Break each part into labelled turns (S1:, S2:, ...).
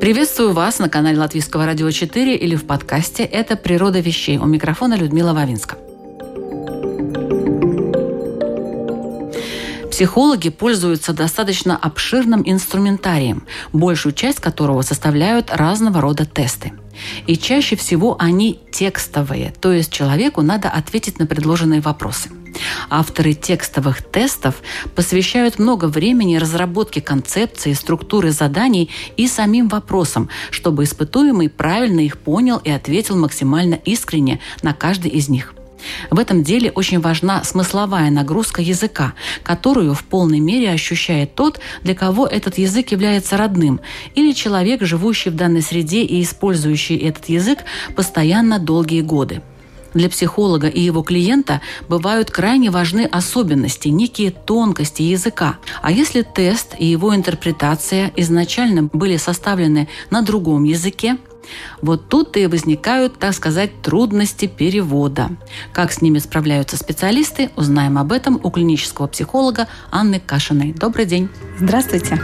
S1: Приветствую вас на канале Латвийского радио 4 или в подкасте «Это природа вещей». У микрофона Людмила Вавинска. Психологи пользуются достаточно обширным инструментарием, большую часть которого составляют разного рода тесты. И чаще всего они текстовые, то есть человеку надо ответить на предложенные вопросы. Авторы текстовых тестов посвящают много времени разработке концепции, структуры заданий и самим вопросам, чтобы испытуемый правильно их понял и ответил максимально искренне на каждый из них. В этом деле очень важна смысловая нагрузка языка, которую в полной мере ощущает тот, для кого этот язык является родным, или человек, живущий в данной среде и использующий этот язык постоянно долгие годы. Для психолога и его клиента бывают крайне важны особенности, некие тонкости языка. А если тест и его интерпретация изначально были составлены на другом языке, вот тут и возникают, так сказать, трудности перевода. Как с ними справляются специалисты, узнаем об этом у клинического психолога Анны Кашиной. Добрый день.
S2: Здравствуйте.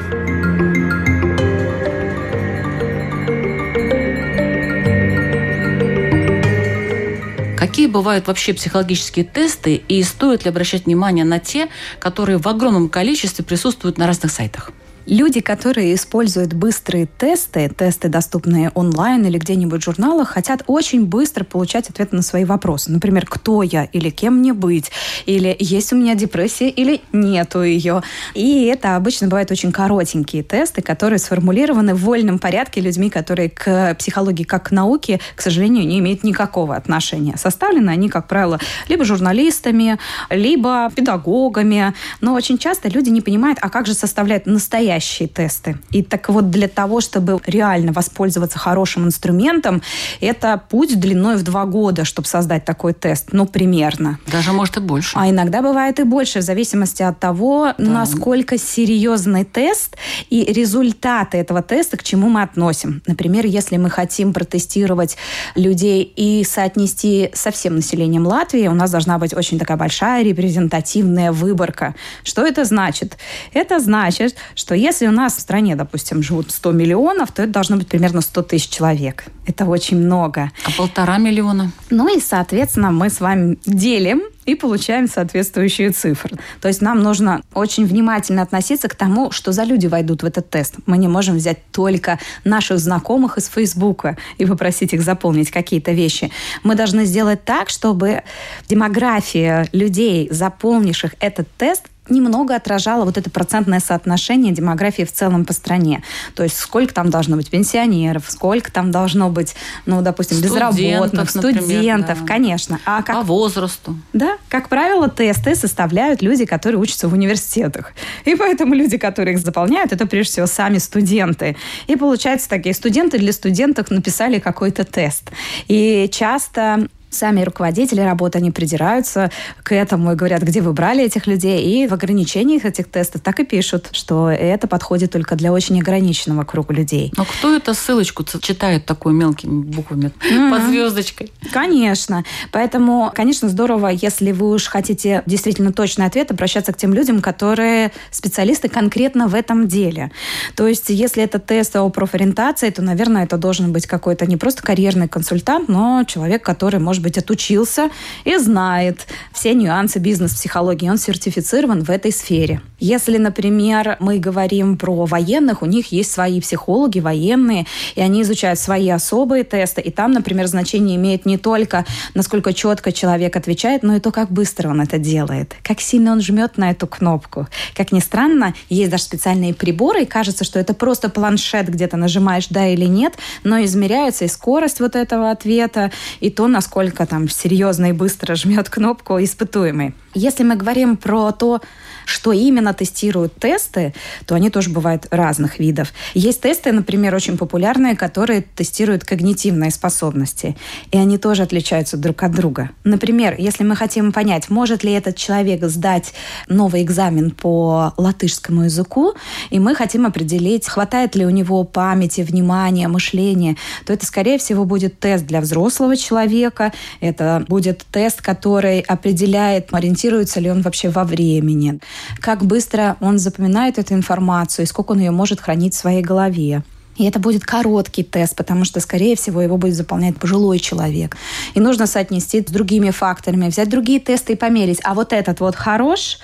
S1: Какие бывают вообще психологические тесты и стоит ли обращать внимание на те, которые в огромном количестве присутствуют на разных сайтах?
S2: Люди, которые используют быстрые тесты, тесты, доступные онлайн или где-нибудь в журналах, хотят очень быстро получать ответы на свои вопросы. Например, кто я или кем мне быть, или есть у меня депрессия или нету ее. И это обычно бывают очень коротенькие тесты, которые сформулированы в вольном порядке людьми, которые к психологии как к науке, к сожалению, не имеют никакого отношения. Составлены они, как правило, либо журналистами, либо педагогами. Но очень часто люди не понимают, а как же составляют настоящие настоящие тесты. И так вот для того, чтобы реально воспользоваться хорошим инструментом, это путь длиной в два года, чтобы создать такой тест. Ну, примерно.
S1: Даже, может, и больше.
S2: А иногда бывает и больше, в зависимости от того, да. насколько серьезный тест и результаты этого теста, к чему мы относим. Например, если мы хотим протестировать людей и соотнести со всем населением Латвии, у нас должна быть очень такая большая репрезентативная выборка. Что это значит? Это значит, что если у нас в стране, допустим, живут 100 миллионов, то это должно быть примерно 100 тысяч человек. Это очень много.
S1: А полтора миллиона?
S2: Ну и, соответственно, мы с вами делим и получаем соответствующие цифры. То есть нам нужно очень внимательно относиться к тому, что за люди войдут в этот тест. Мы не можем взять только наших знакомых из Фейсбука и попросить их заполнить какие-то вещи. Мы должны сделать так, чтобы демография людей, заполнивших этот тест, немного отражало вот это процентное соотношение демографии в целом по стране. То есть сколько там должно быть пенсионеров, сколько там должно быть, ну, допустим, студентов, безработных, студентов, да. конечно.
S1: А как, по возрасту.
S2: Да, как правило, тесты составляют люди, которые учатся в университетах. И поэтому люди, которые их заполняют, это прежде всего сами студенты. И получается, такие студенты для студентов написали какой-то тест. И часто сами руководители работы, они придираются к этому и говорят, где вы брали этих людей. И в ограничениях этих тестов так и пишут, что это подходит только для очень ограниченного круга людей.
S1: Но кто эту ссылочку читает такой мелкими буквами mm-hmm. под звездочкой?
S2: Конечно. Поэтому, конечно, здорово, если вы уж хотите действительно точный ответ, обращаться к тем людям, которые специалисты конкретно в этом деле. То есть, если это тест о профориентации, то, наверное, это должен быть какой-то не просто карьерный консультант, но человек, который, может быть, отучился и знает все нюансы бизнес-психологии. Он сертифицирован в этой сфере. Если, например, мы говорим про военных, у них есть свои психологи военные, и они изучают свои особые тесты, и там, например, значение имеет не только, насколько четко человек отвечает, но и то, как быстро он это делает, как сильно он жмет на эту кнопку. Как ни странно, есть даже специальные приборы, и кажется, что это просто планшет, где то нажимаешь «да» или «нет», но измеряется и скорость вот этого ответа, и то, насколько насколько там серьезно и быстро жмет кнопку испытуемый. Если мы говорим про то, что именно тестируют тесты, то они тоже бывают разных видов. Есть тесты, например, очень популярные, которые тестируют когнитивные способности. И они тоже отличаются друг от друга. Например, если мы хотим понять, может ли этот человек сдать новый экзамен по латышскому языку, и мы хотим определить, хватает ли у него памяти, внимания, мышления, то это, скорее всего, будет тест для взрослого человека. Это будет тест, который определяет, ориентируется ли он вообще во времени как быстро он запоминает эту информацию и сколько он ее может хранить в своей голове. И это будет короткий тест, потому что, скорее всего, его будет заполнять пожилой человек. И нужно соотнести с другими факторами, взять другие тесты и померить. А вот этот вот хорош,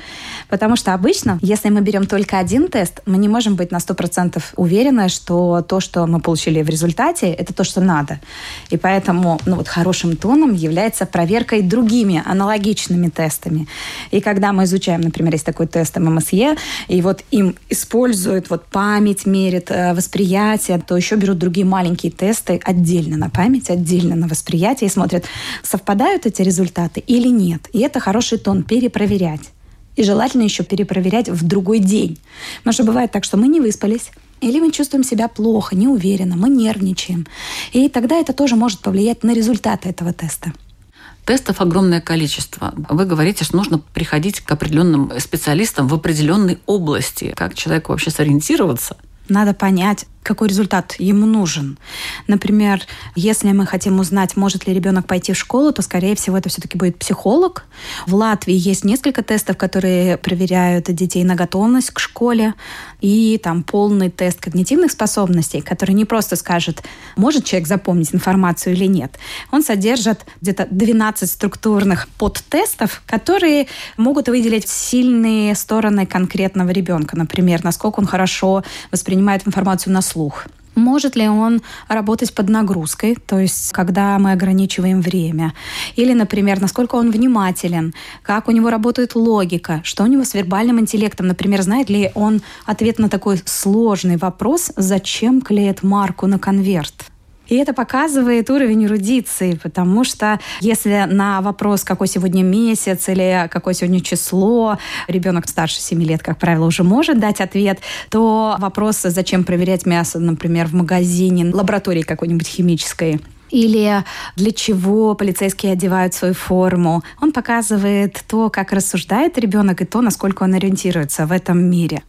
S2: потому что обычно, если мы берем только один тест, мы не можем быть на 100% уверены, что то, что мы получили в результате, это то, что надо. И поэтому ну, вот хорошим тоном является проверкой другими аналогичными тестами. И когда мы изучаем, например, есть такой тест ММСЕ, и вот им используют вот память, мерят э, восприятие, то еще берут другие маленькие тесты отдельно на память, отдельно на восприятие и смотрят, совпадают эти результаты или нет. И это хороший тон перепроверять. И желательно еще перепроверять в другой день. Потому что бывает так, что мы не выспались, или мы чувствуем себя плохо, неуверенно, мы нервничаем. И тогда это тоже может повлиять на результаты этого теста.
S1: Тестов огромное количество. Вы говорите, что нужно приходить к определенным специалистам в определенной области. Как человеку вообще сориентироваться?
S2: Надо понять, какой результат ему нужен. Например, если мы хотим узнать, может ли ребенок пойти в школу, то, скорее всего, это все-таки будет психолог. В Латвии есть несколько тестов, которые проверяют детей на готовность к школе. И там полный тест когнитивных способностей, который не просто скажет, может человек запомнить информацию или нет. Он содержит где-то 12 структурных подтестов, которые могут выделить сильные стороны конкретного ребенка. Например, насколько он хорошо воспринимает информацию на слух. Может ли он работать под нагрузкой, то есть когда мы ограничиваем время? Или, например, насколько он внимателен, как у него работает логика, что у него с вербальным интеллектом, например, знает ли он ответ на такой сложный вопрос, зачем клеят марку на конверт? И это показывает уровень эрудиции, потому что если на вопрос, какой сегодня месяц или какое сегодня число, ребенок старше 7 лет, как правило, уже может дать ответ, то вопрос, зачем проверять мясо, например, в магазине, лаборатории какой-нибудь химической, или для чего полицейские одевают свою форму. Он показывает то, как рассуждает ребенок и то, насколько он ориентируется в этом мире.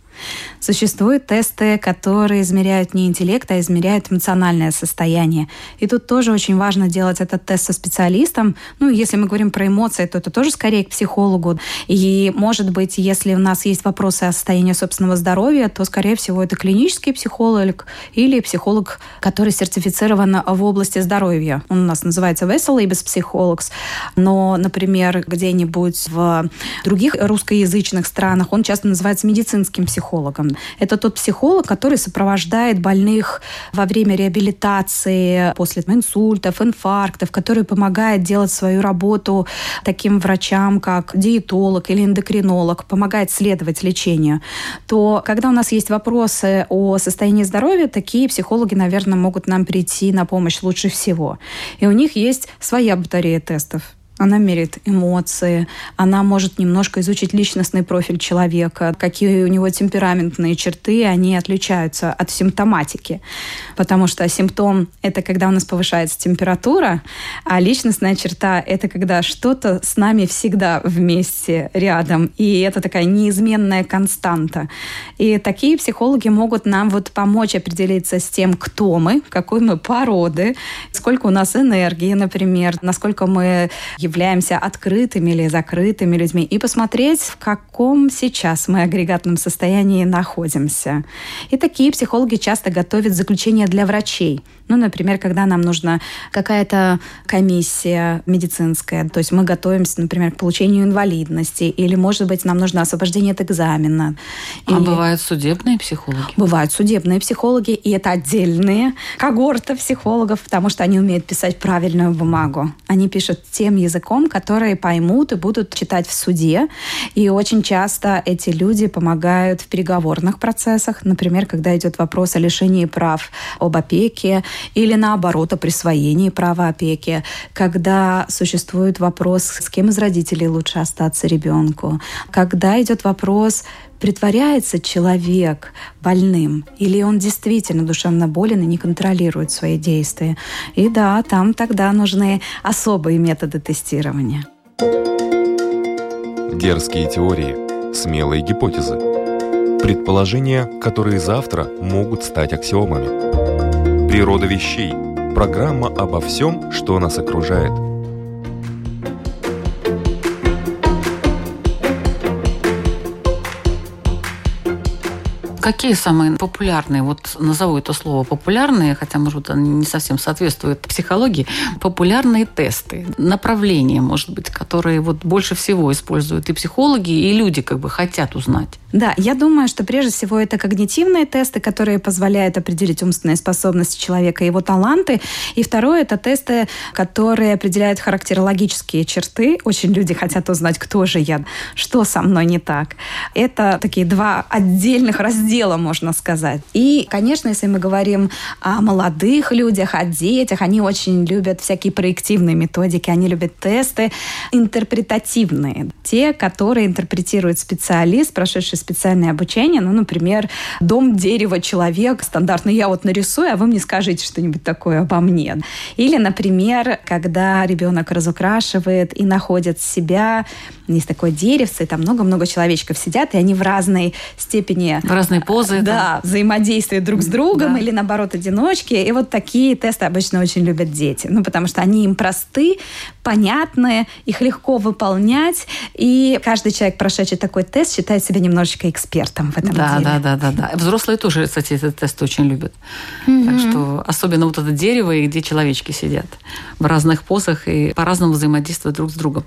S2: Существуют тесты, которые измеряют не интеллект, а измеряют эмоциональное состояние. И тут тоже очень важно делать этот тест со специалистом. Ну, если мы говорим про эмоции, то это тоже скорее к психологу. И, может быть, если у нас есть вопросы о состоянии собственного здоровья, то, скорее всего, это клинический психолог или психолог, который сертифицирован в области здоровья. Он у нас называется Vessel и без психологс. Но, например, где-нибудь в других русскоязычных странах он часто называется медицинским психологом психологом. Это тот психолог, который сопровождает больных во время реабилитации, после инсультов, инфарктов, который помогает делать свою работу таким врачам, как диетолог или эндокринолог, помогает следовать лечению, то когда у нас есть вопросы о состоянии здоровья, такие психологи, наверное, могут нам прийти на помощь лучше всего. И у них есть своя батарея тестов. Она меряет эмоции, она может немножко изучить личностный профиль человека, какие у него темпераментные черты, они отличаются от симптоматики. Потому что симптом – это когда у нас повышается температура, а личностная черта – это когда что-то с нами всегда вместе, рядом. И это такая неизменная константа. И такие психологи могут нам вот помочь определиться с тем, кто мы, какой мы породы, сколько у нас энергии, например, насколько мы являемся открытыми или закрытыми людьми, и посмотреть, в каком сейчас мы агрегатном состоянии находимся. И такие психологи часто готовят заключения для врачей. Ну, например, когда нам нужна какая-то комиссия медицинская, то есть мы готовимся, например, к получению инвалидности, или, может быть, нам нужно освобождение от экзамена.
S1: А или... бывают судебные психологи?
S2: Бывают судебные психологи, и это отдельные когорты психологов, потому что они умеют писать правильную бумагу. Они пишут тем языком, языком, которые поймут и будут читать в суде. И очень часто эти люди помогают в переговорных процессах, например, когда идет вопрос о лишении прав об опеке или наоборот о присвоении права опеки, когда существует вопрос, с кем из родителей лучше остаться ребенку, когда идет вопрос притворяется человек больным, или он действительно душевно болен и не контролирует свои действия. И да, там тогда нужны особые методы тестирования.
S3: Дерзкие теории, смелые гипотезы, предположения, которые завтра могут стать аксиомами. Природа вещей. Программа обо всем, что нас окружает –
S1: Какие самые популярные, вот назову это слово популярные, хотя, может, они не совсем соответствуют психологии, популярные тесты, направления, может быть, которые вот больше всего используют и психологи, и люди как бы хотят узнать?
S2: Да, я думаю, что прежде всего это когнитивные тесты, которые позволяют определить умственные способности человека, его таланты. И второе – это тесты, которые определяют характерологические черты. Очень люди хотят узнать, кто же я, что со мной не так. Это такие два отдельных раздела, можно сказать. И, конечно, если мы говорим о молодых людях, о детях, они очень любят всякие проективные методики, они любят тесты интерпретативные. Те, которые интерпретирует специалист, прошедший специальное обучение. Ну, например, дом, дерево, человек. Стандартно я вот нарисую, а вы мне скажите что-нибудь такое обо мне. Или, например, когда ребенок разукрашивает и находит себя, есть такое деревце, и там много-много человечков сидят, и они в разной степени...
S1: В разные позы.
S2: Да, там. взаимодействуют друг с другом, да. или наоборот, одиночки. И вот такие тесты обычно очень любят дети. Ну, потому что они им просты, понятные, их легко выполнять, и каждый человек, прошедший такой тест, считает себя немножечко немножечко экспертом в этом
S1: да,
S2: деле.
S1: Да, да, да, да. Взрослые тоже, кстати, этот тест очень любят. Mm-hmm. Так что особенно вот это дерево, где человечки сидят в разных позах и по-разному взаимодействуют друг с другом.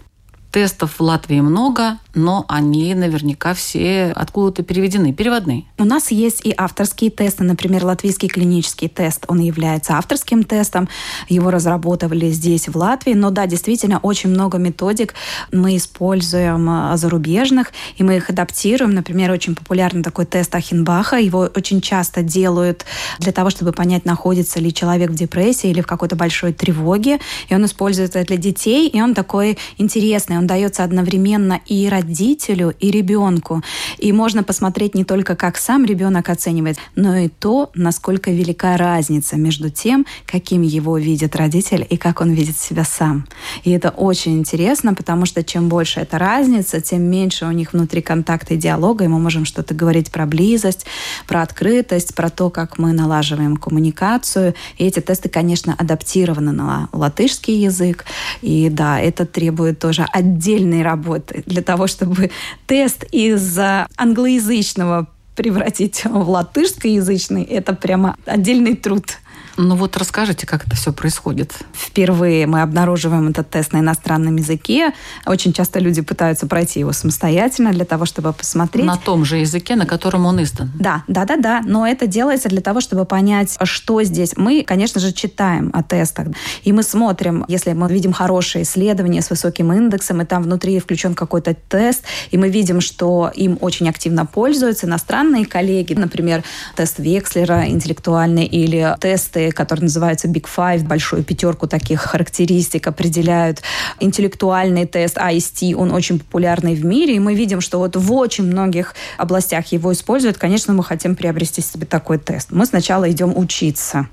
S1: Тестов в Латвии много, но они наверняка все откуда-то переведены, переводные.
S2: У нас есть и авторские тесты. Например, латвийский клинический тест, он является авторским тестом. Его разработали здесь, в Латвии. Но да, действительно, очень много методик мы используем а, зарубежных, и мы их адаптируем. Например, очень популярный такой тест Ахенбаха. Его очень часто делают для того, чтобы понять, находится ли человек в депрессии или в какой-то большой тревоге. И он используется для детей, и он такой интересный. Он дается одновременно и родителю, и ребенку. И можно посмотреть не только, как сам ребенок оценивает, но и то, насколько велика разница между тем, каким его видит родитель и как он видит себя сам. И это очень интересно, потому что чем больше эта разница, тем меньше у них внутри контакта и диалога, и мы можем что-то говорить про близость, про открытость, про то, как мы налаживаем коммуникацию. И эти тесты, конечно, адаптированы на латышский язык. И да, это требует тоже отдельного отдельной работы для того, чтобы тест из англоязычного превратить в латышскоязычный, это прямо отдельный труд.
S1: Ну вот расскажите, как это все происходит.
S2: Впервые мы обнаруживаем этот тест на иностранном языке. Очень часто люди пытаются пройти его самостоятельно для того, чтобы посмотреть.
S1: На том же языке, на котором он издан.
S2: Да, да, да, да. Но это делается для того, чтобы понять, что здесь. Мы, конечно же, читаем о тестах. И мы смотрим, если мы видим хорошее исследование с высоким индексом, и там внутри включен какой-то тест, и мы видим, что им очень активно пользуются иностранные коллеги, например, тест Векслера интеллектуальный или тесты которые называются Big Five, большую пятерку таких характеристик определяют. Интеллектуальный тест IST, он очень популярный в мире, и мы видим, что вот в очень многих областях его используют. Конечно, мы хотим приобрести себе такой тест. Мы сначала идем учиться.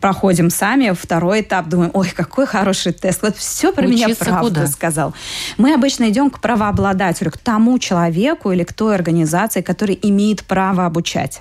S2: Проходим сами второй этап, думаем, ой, какой хороший тест. Вот все про учиться меня правду куда? сказал. Мы обычно идем к правообладателю, к тому человеку или к той организации, который имеет право обучать.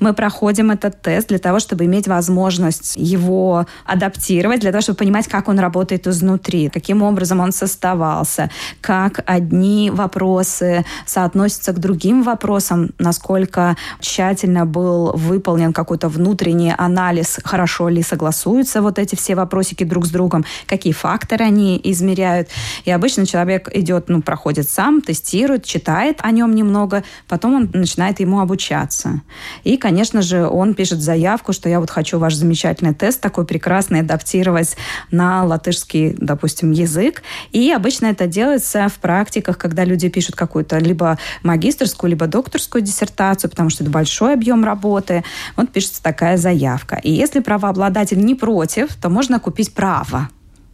S2: Мы проходим этот тест для того, чтобы иметь возможность его адаптировать, для того, чтобы понимать, как он работает изнутри, каким образом он составался, как одни вопросы соотносятся к другим вопросам, насколько тщательно был выполнен какой-то внутренний анализ, хорошо ли согласуются вот эти все вопросики друг с другом, какие факторы они измеряют. И обычно человек идет, ну, проходит сам, тестирует, читает о нем немного, потом он начинает ему обучаться. И, конечно же, он пишет заявку, что я вот хочу ваш замечательный тест такой прекрасный адаптировать на латышский, допустим, язык. И обычно это делается в практиках, когда люди пишут какую-то либо магистрскую, либо докторскую диссертацию, потому что это большой объем работы. Вот пишется такая заявка. И если правообладатель не против, то можно купить право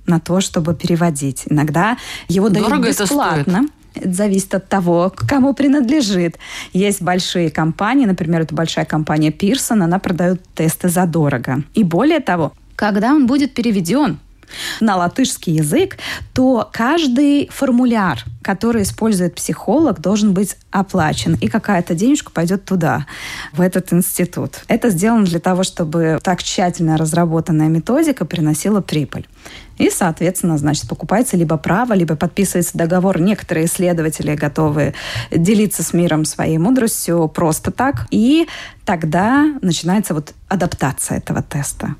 S2: на то, чтобы переводить. Иногда его Дорого дают бесплатно. Это зависит от того, кому принадлежит. Есть большие компании, например, это большая компания Pearson, она продает тесты задорого. И более того, когда он будет переведен на латышский язык, то каждый формуляр, который использует психолог, должен быть оплачен, и какая-то денежка пойдет туда, в этот институт. Это сделано для того, чтобы так тщательно разработанная методика приносила прибыль. И, соответственно, значит, покупается либо право, либо подписывается договор. Некоторые исследователи готовы делиться с миром своей мудростью просто так. И тогда начинается вот адаптация этого теста.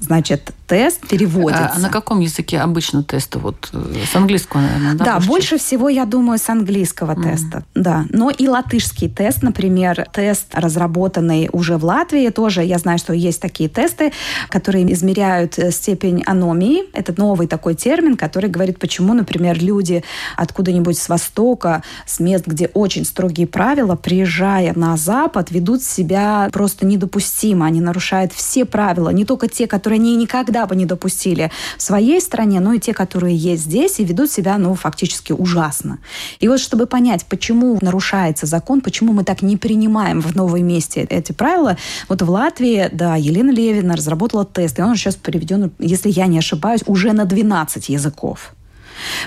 S2: Значит, тест переводится.
S1: А на каком языке обычно тесты? Вот э, с английского, наверное,
S2: да? Да, больше, больше всего, я думаю, с английского mm. теста. Да. Но и латышский тест, например, тест, разработанный уже в Латвии, тоже я знаю, что есть такие тесты, которые измеряют э, степень аномии. Это новый такой термин, который говорит, почему, например, люди откуда-нибудь с Востока, с мест, где очень строгие правила, приезжая на Запад, ведут себя просто недопустимо. Они нарушают все правила, не только те, которые они никогда бы не допустили в своей стране, но и те, которые есть здесь и ведут себя, ну, фактически ужасно. И вот чтобы понять, почему нарушается закон, почему мы так не принимаем в новом месте эти правила, вот в Латвии, да, Елена Левина разработала тест, и он сейчас переведен, если я не ошибаюсь, уже на 12 языков.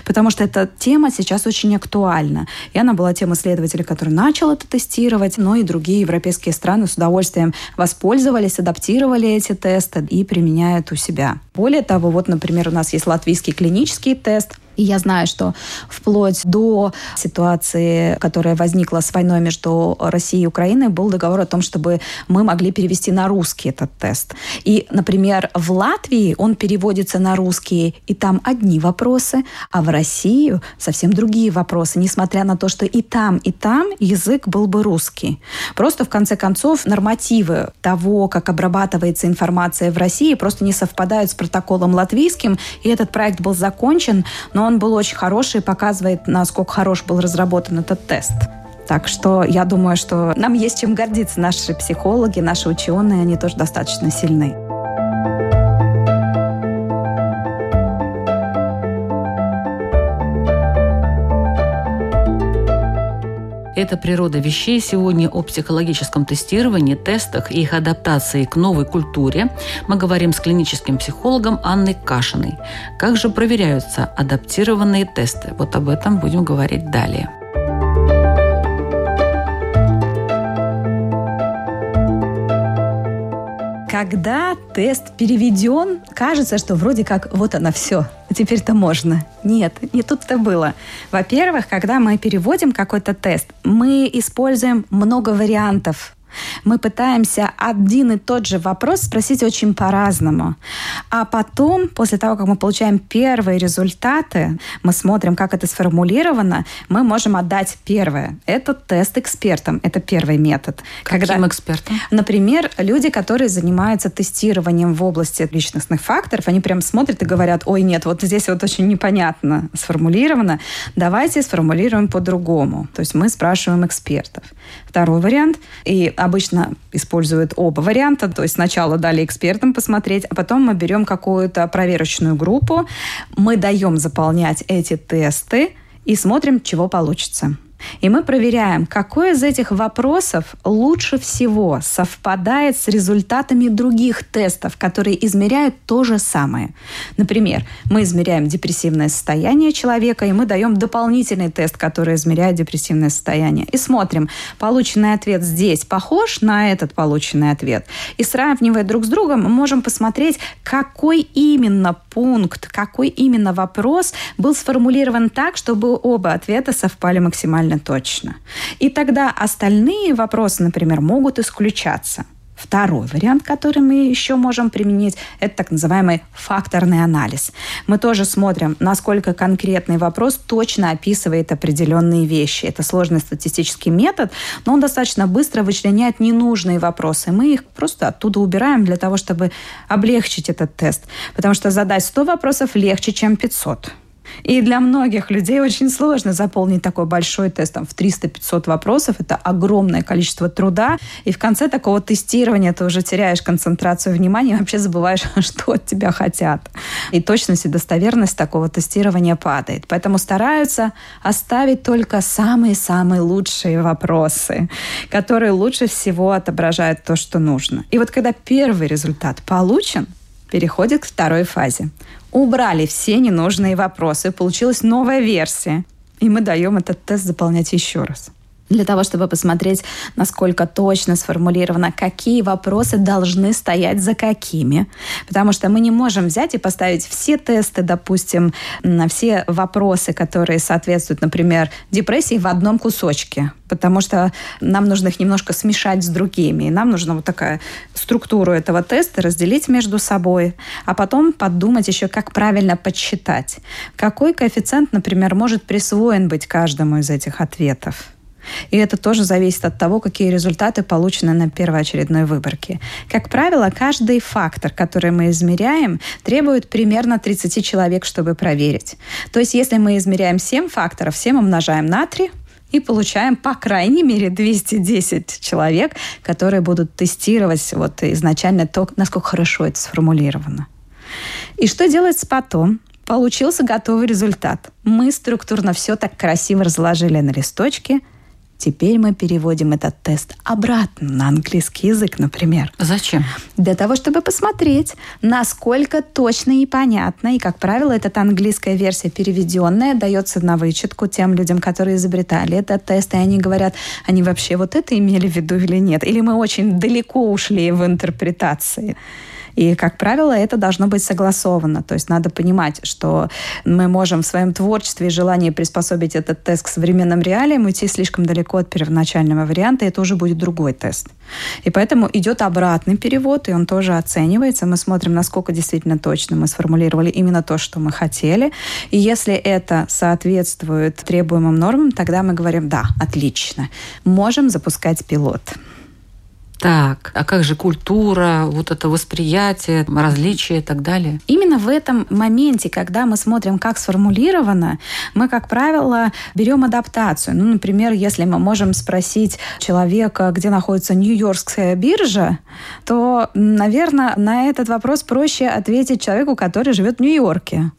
S2: Потому что эта тема сейчас очень актуальна. И она была тем исследователя, который начал это тестировать, но и другие европейские страны с удовольствием воспользовались, адаптировали эти тесты и применяют у себя. Более того, вот, например, у нас есть латвийский клинический тест – и я знаю, что вплоть до ситуации, которая возникла с войной между Россией и Украиной, был договор о том, чтобы мы могли перевести на русский этот тест. И, например, в Латвии он переводится на русский, и там одни вопросы, а в Россию совсем другие вопросы, несмотря на то, что и там, и там язык был бы русский. Просто, в конце концов, нормативы того, как обрабатывается информация в России, просто не совпадают с протоколом латвийским, и этот проект был закончен, но он был очень хороший и показывает, насколько хорош был разработан этот тест. Так что я думаю, что нам есть чем гордиться. Наши психологи, наши ученые, они тоже достаточно сильны.
S1: Это «Природа вещей». Сегодня о психологическом тестировании, тестах и их адаптации к новой культуре. Мы говорим с клиническим психологом Анной Кашиной. Как же проверяются адаптированные тесты? Вот об этом будем говорить далее.
S2: Когда тест переведен, кажется, что вроде как вот оно все, теперь-то можно. Нет, не тут-то было. Во-первых, когда мы переводим какой-то тест, мы используем много вариантов мы пытаемся один и тот же вопрос спросить очень по-разному. А потом, после того, как мы получаем первые результаты, мы смотрим, как это сформулировано, мы можем отдать первое. Это тест экспертам. Это первый метод.
S1: Каким Когда, экспертам?
S2: Например, люди, которые занимаются тестированием в области личностных факторов, они прям смотрят и говорят, ой, нет, вот здесь вот очень непонятно сформулировано, давайте сформулируем по-другому. То есть мы спрашиваем экспертов. Второй вариант, и обычно используют оба варианта. То есть сначала дали экспертам посмотреть, а потом мы берем какую-то проверочную группу, мы даем заполнять эти тесты и смотрим, чего получится. И мы проверяем, какой из этих вопросов лучше всего совпадает с результатами других тестов, которые измеряют то же самое. Например, мы измеряем депрессивное состояние человека, и мы даем дополнительный тест, который измеряет депрессивное состояние. И смотрим, полученный ответ здесь похож на этот полученный ответ. И сравнивая друг с другом, мы можем посмотреть, какой именно пункт, какой именно вопрос был сформулирован так, чтобы оба ответа совпали максимально максимально точно. И тогда остальные вопросы, например, могут исключаться. Второй вариант, который мы еще можем применить, это так называемый факторный анализ. Мы тоже смотрим, насколько конкретный вопрос точно описывает определенные вещи. Это сложный статистический метод, но он достаточно быстро вычленяет ненужные вопросы. Мы их просто оттуда убираем для того, чтобы облегчить этот тест. Потому что задать 100 вопросов легче, чем 500. И для многих людей очень сложно заполнить такой большой тест там, в 300-500 вопросов. Это огромное количество труда. И в конце такого тестирования ты уже теряешь концентрацию внимания и вообще забываешь, что от тебя хотят. И точность и достоверность такого тестирования падает. Поэтому стараются оставить только самые-самые лучшие вопросы, которые лучше всего отображают то, что нужно. И вот когда первый результат получен, переходит к второй фазе. Убрали все ненужные вопросы, получилась новая версия. И мы даем этот тест заполнять еще раз для того, чтобы посмотреть, насколько точно сформулировано, какие вопросы должны стоять за какими. Потому что мы не можем взять и поставить все тесты, допустим, на все вопросы, которые соответствуют, например, депрессии в одном кусочке. Потому что нам нужно их немножко смешать с другими. И нам нужно вот такая структуру этого теста разделить между собой, а потом подумать еще, как правильно подсчитать. Какой коэффициент, например, может присвоен быть каждому из этих ответов. И это тоже зависит от того, какие результаты получены на первоочередной выборке. Как правило, каждый фактор, который мы измеряем, требует примерно 30 человек, чтобы проверить. То есть, если мы измеряем 7 факторов, 7 умножаем на 3, и получаем по крайней мере 210 человек, которые будут тестировать вот изначально то, насколько хорошо это сформулировано. И что делается потом? Получился готовый результат. Мы структурно все так красиво разложили на листочке – Теперь мы переводим этот тест обратно на английский язык, например.
S1: Зачем?
S2: Для того, чтобы посмотреть, насколько точно и понятно. И, как правило, эта английская версия переведенная дается на вычетку тем людям, которые изобретали этот тест, и они говорят, они вообще вот это имели в виду или нет? Или мы очень далеко ушли в интерпретации? И, как правило, это должно быть согласовано. То есть надо понимать, что мы можем в своем творчестве и желании приспособить этот тест к современным реалиям уйти слишком далеко от первоначального варианта, и это уже будет другой тест. И поэтому идет обратный перевод, и он тоже оценивается. Мы смотрим, насколько действительно точно мы сформулировали именно то, что мы хотели. И если это соответствует требуемым нормам, тогда мы говорим, да, отлично, можем запускать пилот.
S1: Так, а как же культура, вот это восприятие, различия и так далее?
S2: Именно в этом моменте, когда мы смотрим, как сформулировано, мы, как правило, берем адаптацию. Ну, например, если мы можем спросить человека, где находится Нью-Йоркская биржа, то, наверное, на этот вопрос проще ответить человеку, который живет в Нью-Йорке.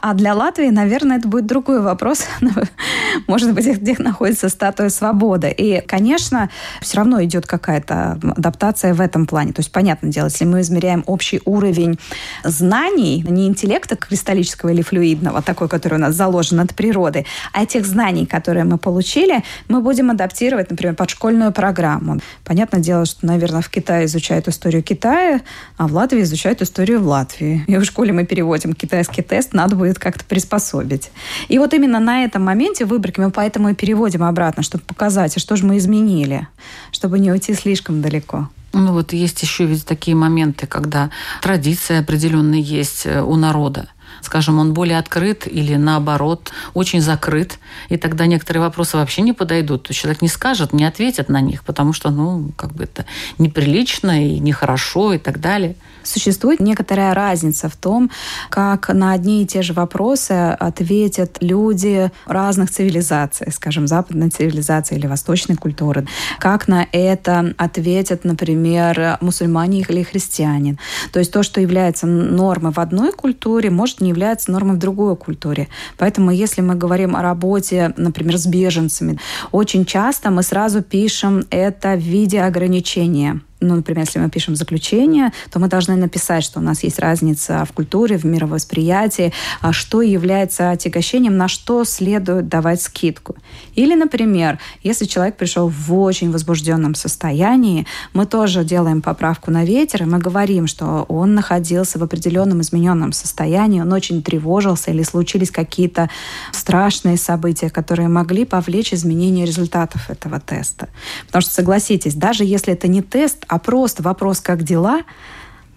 S2: А для Латвии, наверное, это будет другой вопрос. Может быть, где находится статуя свободы. И, конечно, все равно идет какая-то адаптация в этом плане. То есть, понятное дело, если мы измеряем общий уровень знаний, не интеллекта кристаллического или флюидного, такой, который у нас заложен от природы, а тех знаний, которые мы получили, мы будем адаптировать, например, под школьную программу. Понятное дело, что, наверное, в Китае изучают историю Китая, а в Латвии изучают историю в Латвии. И в школе мы переводим китайский тест на надо будет как-то приспособить. И вот именно на этом моменте выборки мы поэтому и переводим обратно, чтобы показать, а что же мы изменили, чтобы не уйти слишком далеко.
S1: Ну вот есть еще ведь такие моменты, когда традиции определенные есть э, у народа скажем, он более открыт или наоборот очень закрыт, и тогда некоторые вопросы вообще не подойдут. То человек не скажет, не ответит на них, потому что, ну, как бы это неприлично и нехорошо и так далее.
S2: Существует некоторая разница в том, как на одни и те же вопросы ответят люди разных цивилизаций, скажем, западной цивилизации или восточной культуры. Как на это ответят, например, мусульмане или христианин. То есть то, что является нормой в одной культуре, может не является нормой в другой культуре. Поэтому если мы говорим о работе, например, с беженцами, очень часто мы сразу пишем это в виде ограничения ну, например, если мы пишем заключение, то мы должны написать, что у нас есть разница в культуре, в мировосприятии, а что является отягощением, на что следует давать скидку. Или, например, если человек пришел в очень возбужденном состоянии, мы тоже делаем поправку на ветер, и мы говорим, что он находился в определенном измененном состоянии, он очень тревожился или случились какие-то страшные события, которые могли повлечь изменение результатов этого теста. Потому что, согласитесь, даже если это не тест, а просто вопрос «как дела?»,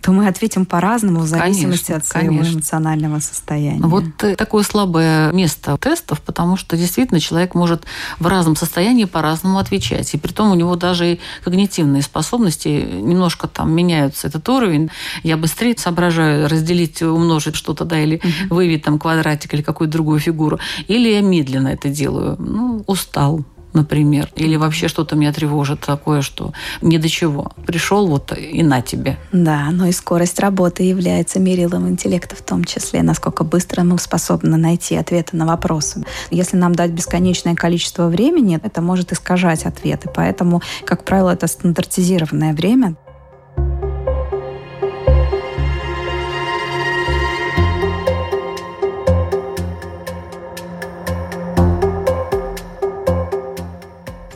S2: то мы ответим по-разному в зависимости конечно, от своего конечно. эмоционального состояния.
S1: Вот э, такое слабое место тестов, потому что действительно человек может в разном состоянии по-разному отвечать. И при том у него даже и когнитивные способности немножко там меняются. Этот уровень. Я быстрее соображаю разделить, умножить что-то, да, или выявить там квадратик или какую-то другую фигуру. Или я медленно это делаю. Ну, устал например, или вообще что-то меня тревожит такое, что ни до чего. Пришел вот и на тебе.
S2: Да, но и скорость работы является мерилом интеллекта в том числе, насколько быстро мы способны найти ответы на вопросы. Если нам дать бесконечное количество времени, это может искажать ответы. Поэтому, как правило, это стандартизированное время.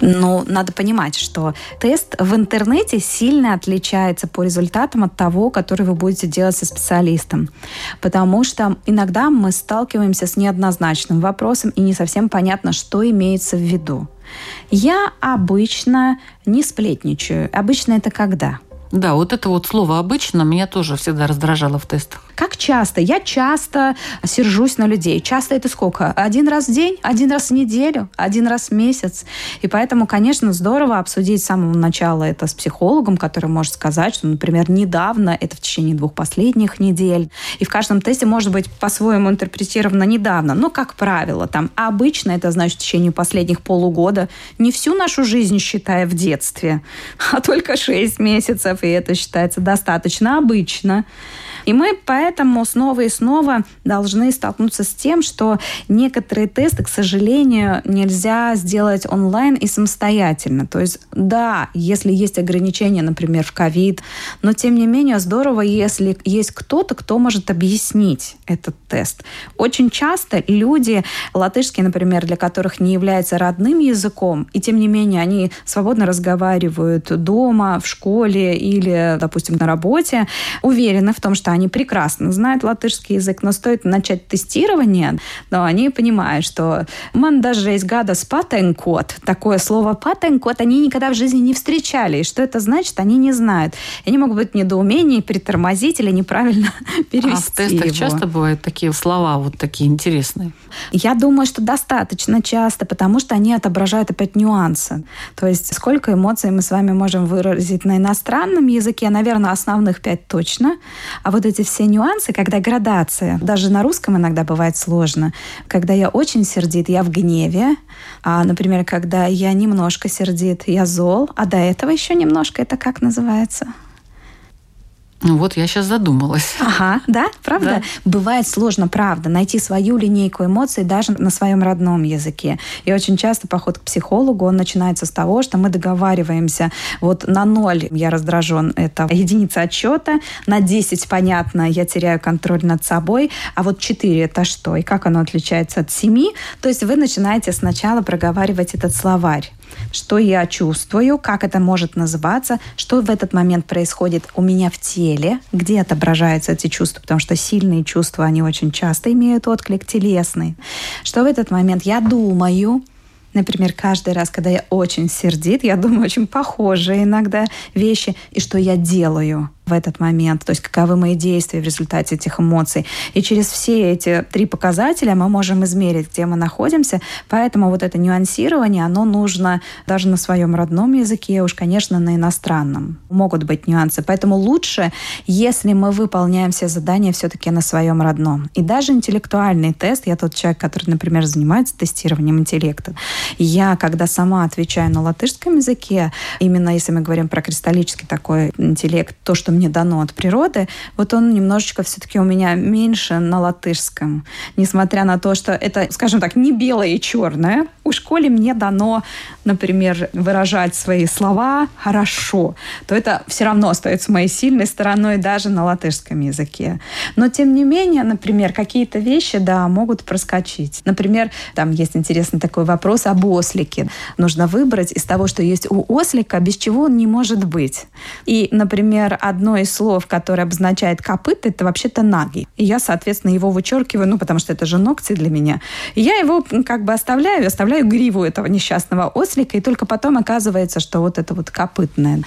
S2: Но надо понимать, что тест в интернете сильно отличается по результатам от того, который вы будете делать со специалистом. Потому что иногда мы сталкиваемся с неоднозначным вопросом и не совсем понятно, что имеется в виду. Я обычно не сплетничаю. Обычно это когда?
S1: Да, вот это вот слово «обычно» меня тоже всегда раздражало в тестах.
S2: Как часто? Я часто сержусь на людей. Часто это сколько? Один раз в день? Один раз в неделю? Один раз в месяц? И поэтому, конечно, здорово обсудить с самого начала это с психологом, который может сказать, что, например, недавно, это в течение двух последних недель. И в каждом тесте может быть по-своему интерпретировано недавно. Но, как правило, там обычно это значит в течение последних полугода. Не всю нашу жизнь, считая в детстве, а только 6 месяцев и это считается достаточно обычно. И мы поэтому снова и снова должны столкнуться с тем, что некоторые тесты, к сожалению, нельзя сделать онлайн и самостоятельно. То есть, да, если есть ограничения, например, в ковид, но тем не менее здорово, если есть кто-то, кто может объяснить этот тест. Очень часто люди, латышский, например, для которых не является родным языком, и тем не менее они свободно разговаривают дома, в школе или, допустим, на работе, уверены в том, что они прекрасно знают латышский язык, но стоит начать тестирование, но они понимают, что man даже есть гада с патенкод. Такое слово патенкод они никогда в жизни не встречали. И что это значит, они не знают. И они могут быть в недоумении, притормозить или неправильно перевести А в
S1: тестах
S2: его.
S1: часто бывают такие слова вот такие интересные?
S2: Я думаю, что достаточно часто, потому что они отображают опять нюансы. То есть сколько эмоций мы с вами можем выразить на иностранном языке, наверное, основных пять точно. А вот эти все нюансы, когда градация, даже на русском иногда бывает сложно. Когда я очень сердит, я в гневе. А, например, когда я немножко сердит, я зол. А до этого еще немножко, это как называется?
S1: Ну вот я сейчас задумалась.
S2: Ага, да, правда? Да. Бывает сложно, правда, найти свою линейку эмоций даже на своем родном языке. И очень часто поход к психологу, он начинается с того, что мы договариваемся вот на ноль я раздражен, это единица отчета, на 10, понятно, я теряю контроль над собой, а вот 4 это что? И как оно отличается от 7? То есть вы начинаете сначала проговаривать этот словарь что я чувствую, как это может называться, что в этот момент происходит у меня в теле, где отображаются эти чувства, потому что сильные чувства, они очень часто имеют отклик телесный. Что в этот момент я думаю, Например, каждый раз, когда я очень сердит, я думаю очень похожие иногда вещи, и что я делаю – в этот момент, то есть каковы мои действия в результате этих эмоций. И через все эти три показателя мы можем измерить, где мы находимся. Поэтому вот это нюансирование, оно нужно даже на своем родном языке, уж, конечно, на иностранном. Могут быть нюансы. Поэтому лучше, если мы выполняем все задания все-таки на своем родном. И даже интеллектуальный тест, я тот человек, который, например, занимается тестированием интеллекта, я, когда сама отвечаю на латышском языке, именно если мы говорим про кристаллический такой интеллект, то, что мне дано от природы, вот он немножечко все-таки у меня меньше на латышском. Несмотря на то, что это, скажем так, не белое и черное. У школе мне дано, например, выражать свои слова хорошо, то это все равно остается моей сильной стороной даже на латышском языке. Но, тем не менее, например, какие-то вещи, да, могут проскочить. Например, там есть интересный такой вопрос об ослике. Нужно выбрать из того, что есть у ослика, без чего он не может быть. И, например, одно одно из слов, которое обозначает копыт, это вообще-то наги. И я, соответственно, его вычеркиваю, ну, потому что это же ногти для меня. И я его как бы оставляю, оставляю гриву этого несчастного ослика, и только потом оказывается, что вот это вот копытное.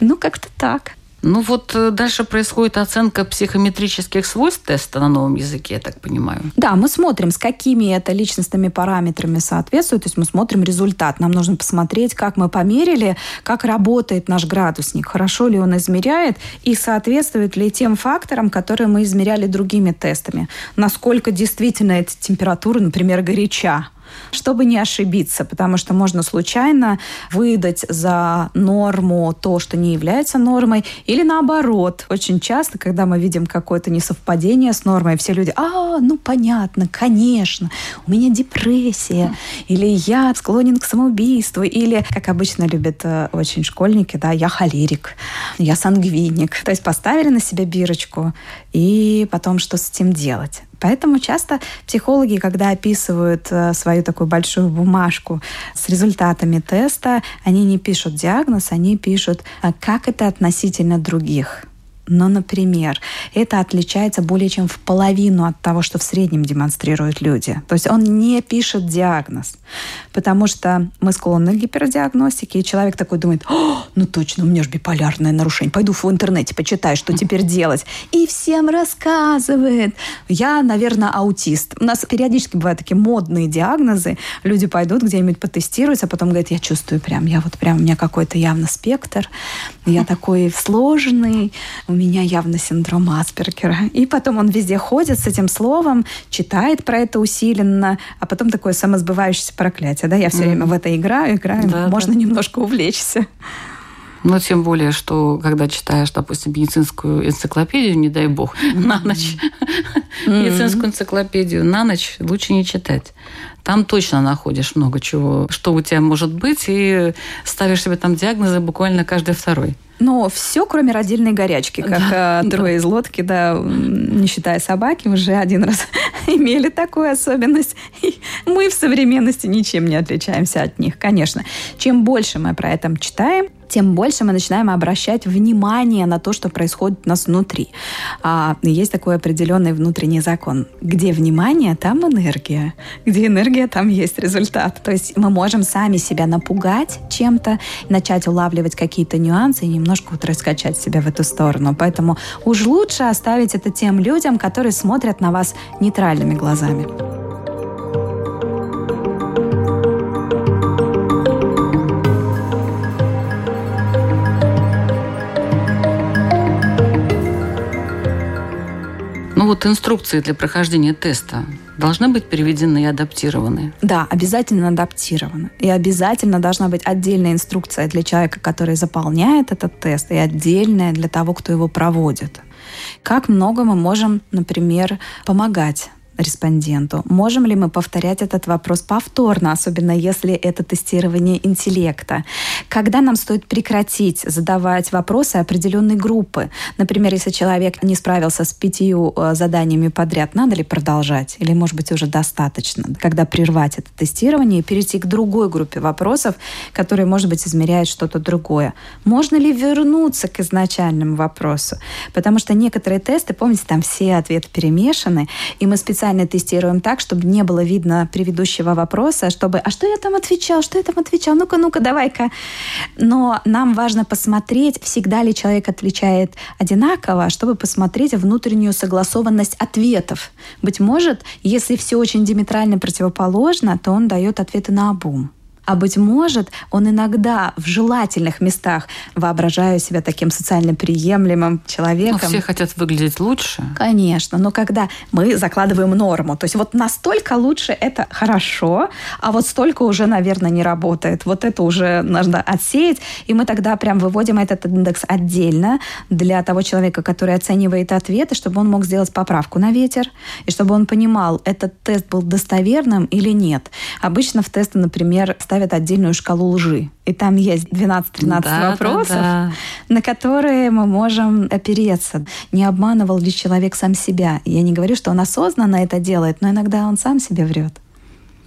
S2: Ну, как-то так.
S1: Ну вот э, дальше происходит оценка психометрических свойств теста на новом языке, я так понимаю.
S2: Да, мы смотрим, с какими это личностными параметрами соответствует, то есть мы смотрим результат. Нам нужно посмотреть, как мы померили, как работает наш градусник, хорошо ли он измеряет и соответствует ли тем факторам, которые мы измеряли другими тестами. Насколько действительно эта температура, например, горяча чтобы не ошибиться, потому что можно случайно выдать за норму то, что не является нормой, или наоборот. Очень часто, когда мы видим какое-то несовпадение с нормой, все люди, а, ну понятно, конечно, у меня депрессия, или я склонен к самоубийству, или, как обычно любят э, очень школьники, да, я холерик, я сангвиник. То есть поставили на себя бирочку, и потом что с этим делать? Поэтому часто психологи, когда описывают э, свою такую большую бумажку с результатами теста, они не пишут диагноз, они пишут, а как это относительно других. Но, например, это отличается более чем в половину от того, что в среднем демонстрируют люди. То есть он не пишет диагноз, потому что мы склонны к гипердиагностике, и человек такой думает, О, ну точно, у меня же биполярное нарушение, пойду в интернете почитаю, что теперь делать. И всем рассказывает. Я, наверное, аутист. У нас периодически бывают такие модные диагнозы. Люди пойдут где-нибудь потестируются, а потом говорят, я чувствую прям, я вот прям, у меня какой-то явно спектр, я такой сложный, у меня явно синдром Аспергера. И потом он везде ходит с этим словом, читает про это усиленно, а потом такое самосбывающееся проклятие. Да? Я все mm. время в это играю, играю. Да, Можно да. немножко увлечься.
S1: Ну, тем более, что когда читаешь, допустим, медицинскую энциклопедию, не дай бог, на ночь, медицинскую энциклопедию на ночь лучше не читать. Там точно находишь много чего, что у тебя может быть, и ставишь себе там диагнозы буквально каждый второй.
S2: Но все, кроме родильной горячки, как да, трое да. из лодки, да, не считая собаки, уже один раз имели такую особенность. И мы в современности ничем не отличаемся от них, конечно. Чем больше мы про это читаем, тем больше мы начинаем обращать внимание на то, что происходит у нас внутри. А, есть такой определенный внутренний закон. Где внимание, там энергия. Где энергия, там есть результат. То есть мы можем сами себя напугать чем-то, начать улавливать какие-то нюансы и немножко вот раскачать себя в эту сторону. Поэтому уж лучше оставить это тем людям, которые смотрят на вас нейтральными глазами.
S1: Вот инструкции для прохождения теста должны быть переведены и адаптированы.
S2: Да, обязательно адаптированы. И обязательно должна быть отдельная инструкция для человека, который заполняет этот тест, и отдельная для того, кто его проводит. Как много мы можем, например, помогать респонденту. Можем ли мы повторять этот вопрос повторно, особенно если это тестирование интеллекта? Когда нам стоит прекратить задавать вопросы определенной группы? Например, если человек не справился с пятью э, заданиями подряд, надо ли продолжать? Или, может быть, уже достаточно? Когда прервать это тестирование и перейти к другой группе вопросов, которые, может быть, измеряют что-то другое. Можно ли вернуться к изначальному вопросу? Потому что некоторые тесты, помните, там все ответы перемешаны, и мы специально специально тестируем так, чтобы не было видно предыдущего вопроса, чтобы «а что я там отвечал? Что я там отвечал? Ну-ка, ну-ка, давай-ка». Но нам важно посмотреть, всегда ли человек отвечает одинаково, чтобы посмотреть внутреннюю согласованность ответов. Быть может, если все очень диаметрально противоположно, то он дает ответы на обум. А быть может, он иногда в желательных местах воображаю себя таким социально приемлемым человеком.
S1: Ну, все хотят выглядеть лучше.
S2: Конечно, но когда мы закладываем норму, то есть вот настолько лучше это хорошо, а вот столько уже, наверное, не работает. Вот это уже нужно отсеять, и мы тогда прям выводим этот индекс отдельно для того человека, который оценивает ответы, чтобы он мог сделать поправку на ветер, и чтобы он понимал, этот тест был достоверным или нет. Обычно в тесты, например, ставят отдельную шкалу лжи. И там есть 12-13 да, вопросов, да, да. на которые мы можем опереться. Не обманывал ли человек сам себя? Я не говорю, что он осознанно это делает, но иногда он сам себе врет.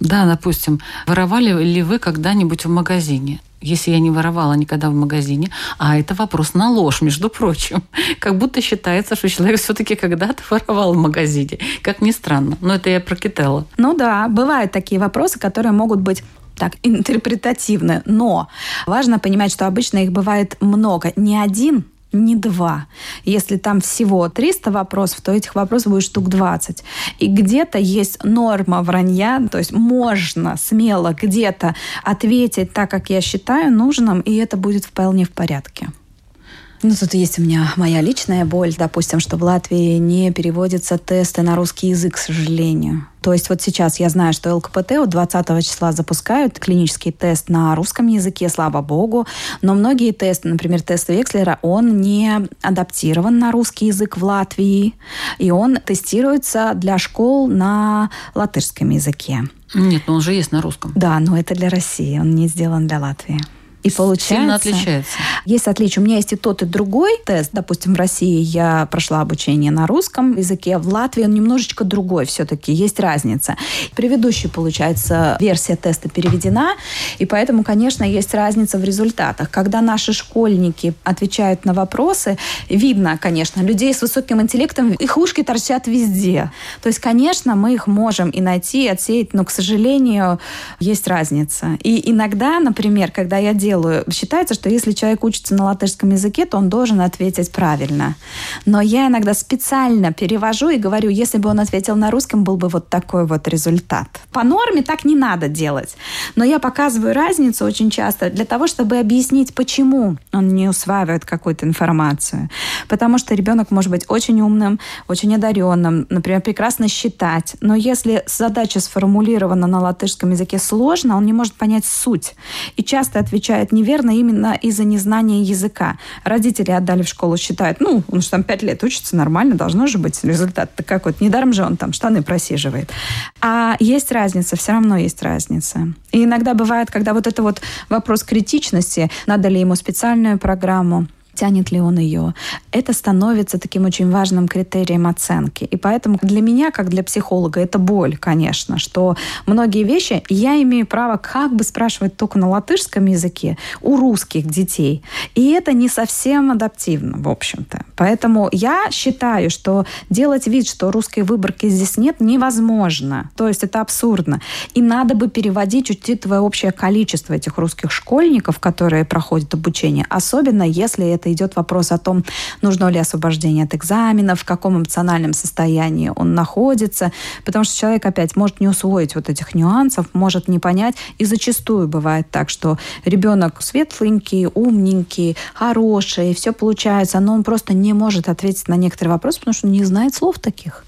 S1: Да, допустим, воровали ли вы когда-нибудь в магазине? Если я не воровала никогда в магазине, а это вопрос на ложь, между прочим. Как будто считается, что человек все-таки когда-то воровал в магазине. Как ни странно. Но это я про Кителла.
S2: Ну да, бывают такие вопросы, которые могут быть так интерпретативны. Но важно понимать, что обычно их бывает много. Не один, не два. Если там всего 300 вопросов, то этих вопросов будет штук 20. И где-то есть норма вранья, то есть можно смело где-то ответить так, как я считаю нужным, и это будет вполне в порядке. Ну, тут есть у меня моя личная боль, допустим, что в Латвии не переводятся тесты на русский язык, к сожалению. То есть вот сейчас я знаю, что ЛКПТ от 20 числа запускают клинический тест на русском языке, слава богу, но многие тесты, например, тест Векслера, он не адаптирован на русский язык в Латвии, и он тестируется для школ на латышском языке.
S1: Нет, но он же есть на русском.
S2: Да, но это для России, он не сделан для Латвии. И получается...
S1: Сильно отличается.
S2: Есть отличие. У меня есть и тот, и другой тест. Допустим, в России я прошла обучение на русском языке. В Латвии он немножечко другой все-таки. Есть разница. Предыдущая, получается, версия теста переведена. И поэтому, конечно, есть разница в результатах. Когда наши школьники отвечают на вопросы, видно, конечно, людей с высоким интеллектом, их ушки торчат везде. То есть, конечно, мы их можем и найти, и отсеять, но, к сожалению, есть разница. И иногда, например, когда я делаю делаю. Считается, что если человек учится на латышском языке, то он должен ответить правильно. Но я иногда специально перевожу и говорю, если бы он ответил на русском, был бы вот такой вот результат. По норме так не надо делать. Но я показываю разницу очень часто для того, чтобы объяснить, почему он не усваивает какую-то информацию. Потому что ребенок может быть очень умным, очень одаренным, например, прекрасно считать. Но если задача сформулирована на латышском языке сложно, он не может понять суть. И часто отвечает отвечает неверно именно из-за незнания языка. Родители отдали в школу, считают, ну, он же там пять лет учится, нормально, должно же быть результат-то какой-то. Недаром же он там штаны просиживает. А есть разница, все равно есть разница. И иногда бывает, когда вот это вот вопрос критичности, надо ли ему специальную программу, тянет ли он ее. Это становится таким очень важным критерием оценки. И поэтому для меня, как для психолога, это боль, конечно, что многие вещи я имею право как бы спрашивать только на латышском языке у русских детей. И это не совсем адаптивно, в общем-то. Поэтому я считаю, что делать вид, что русской выборки здесь нет, невозможно. То есть это абсурдно. И надо бы переводить, учитывая общее количество этих русских школьников, которые проходят обучение, особенно если это это идет вопрос о том, нужно ли освобождение от экзаменов, в каком эмоциональном состоянии он находится, потому что человек опять может не усвоить вот этих нюансов, может не понять, и зачастую бывает так, что ребенок светленький, умненький, хороший, все получается, но он просто не может ответить на некоторые вопросы, потому что не знает слов таких.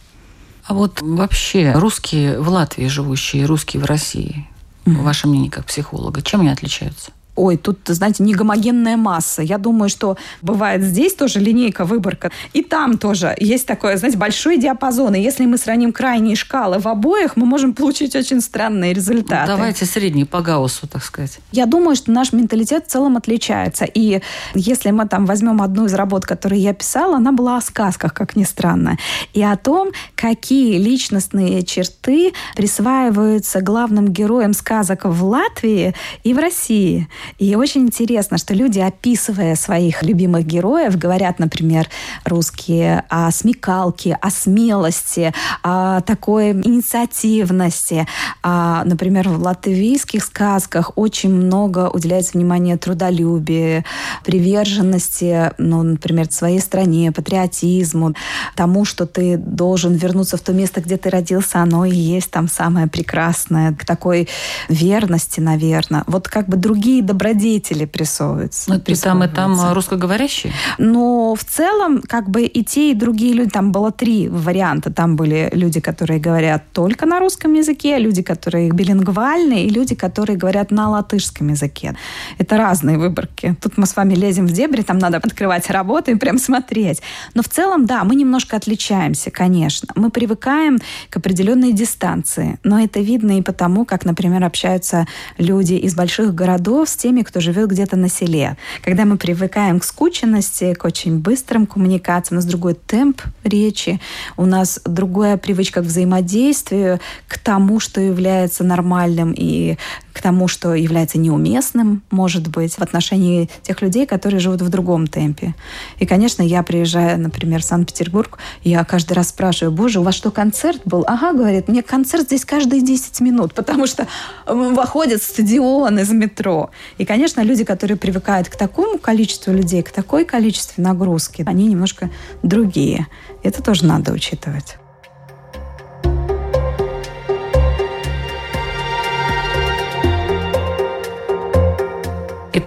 S1: А вот вообще русские в Латвии живущие, русские в России, mm-hmm. ваше мнение как психолога, чем они отличаются?
S2: Ой, тут, знаете, не гомогенная масса. Я думаю, что бывает здесь тоже линейка выборка, и там тоже есть такое, знаете, большой диапазон. И если мы сравним крайние шкалы в обоих, мы можем получить очень странные результаты.
S1: Давайте средний по Гауссу, так сказать.
S2: Я думаю, что наш менталитет в целом отличается. И если мы там возьмем одну из работ, которую я писала, она была о сказках, как ни странно, и о том, какие личностные черты присваиваются главным героям сказок в Латвии и в России. И очень интересно, что люди, описывая своих любимых героев, говорят, например, русские о смекалке, о смелости, о такой инициативности. А, например, в латвийских сказках очень много уделяется внимания трудолюбию, приверженности, ну, например, своей стране, патриотизму, тому, что ты должен вернуться в то место, где ты родился, оно и есть там самое прекрасное, к такой верности, наверное. Вот как бы другие добродетели прессовываются.
S1: Ну, и там, и там русскоговорящие?
S2: Но в целом, как бы и те, и другие люди, там было три варианта. Там были люди, которые говорят только на русском языке, люди, которые билингвальные, и люди, которые говорят на латышском языке. Это разные выборки. Тут мы с вами лезем в дебри, там надо открывать работу и прям смотреть. Но в целом, да, мы немножко отличаемся, конечно. Мы привыкаем к определенной дистанции. Но это видно и потому, как, например, общаются люди из больших городов с теми, кто живет где-то на селе. Когда мы привыкаем к скученности, к очень быстрым коммуникациям, у нас другой темп речи, у нас другая привычка к взаимодействию, к тому, что является нормальным и к тому, что является неуместным, может быть, в отношении тех людей, которые живут в другом темпе. И, конечно, я приезжаю, например, в Санкт-Петербург, я каждый раз спрашиваю, боже, у вас что, концерт был? Ага, говорит, мне концерт здесь каждые 10 минут, потому что выходит стадион из метро. И, конечно, люди, которые привыкают к такому количеству людей, к такой количеству нагрузки, они немножко другие. Это тоже надо учитывать.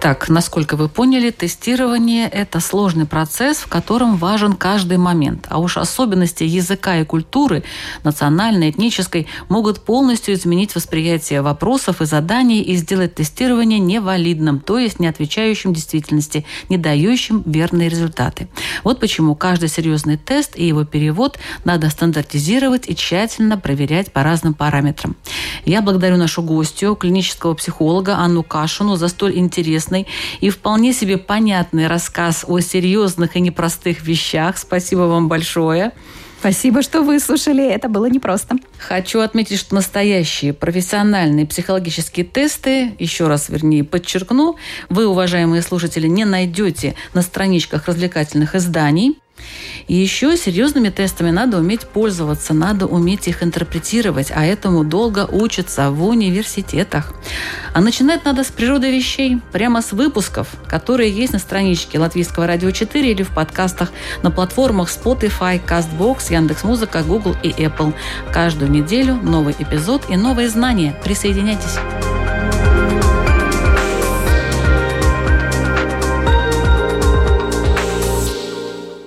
S1: Итак, насколько вы поняли, тестирование – это сложный процесс, в котором важен каждый момент. А уж особенности языка и культуры, национальной, этнической, могут полностью изменить восприятие вопросов и заданий и сделать тестирование невалидным, то есть не отвечающим действительности, не дающим верные результаты. Вот почему каждый серьезный тест и его перевод надо стандартизировать и тщательно проверять по разным параметрам. Я благодарю нашу гостью, клинического психолога Анну Кашину за столь интересный интересный и вполне себе понятный рассказ о серьезных и непростых вещах. Спасибо вам большое.
S2: Спасибо, что выслушали. Это было непросто.
S1: Хочу отметить, что настоящие профессиональные психологические тесты, еще раз, вернее, подчеркну, вы, уважаемые слушатели, не найдете на страничках развлекательных изданий. И еще серьезными тестами надо уметь пользоваться, надо уметь их интерпретировать, а этому долго учатся в университетах. А начинать надо с природы вещей, прямо с выпусков, которые есть на страничке Латвийского радио 4 или в подкастах на платформах Spotify, CastBox, Яндекс.Музыка, Google и Apple. Каждую неделю новый эпизод и новые знания. Присоединяйтесь.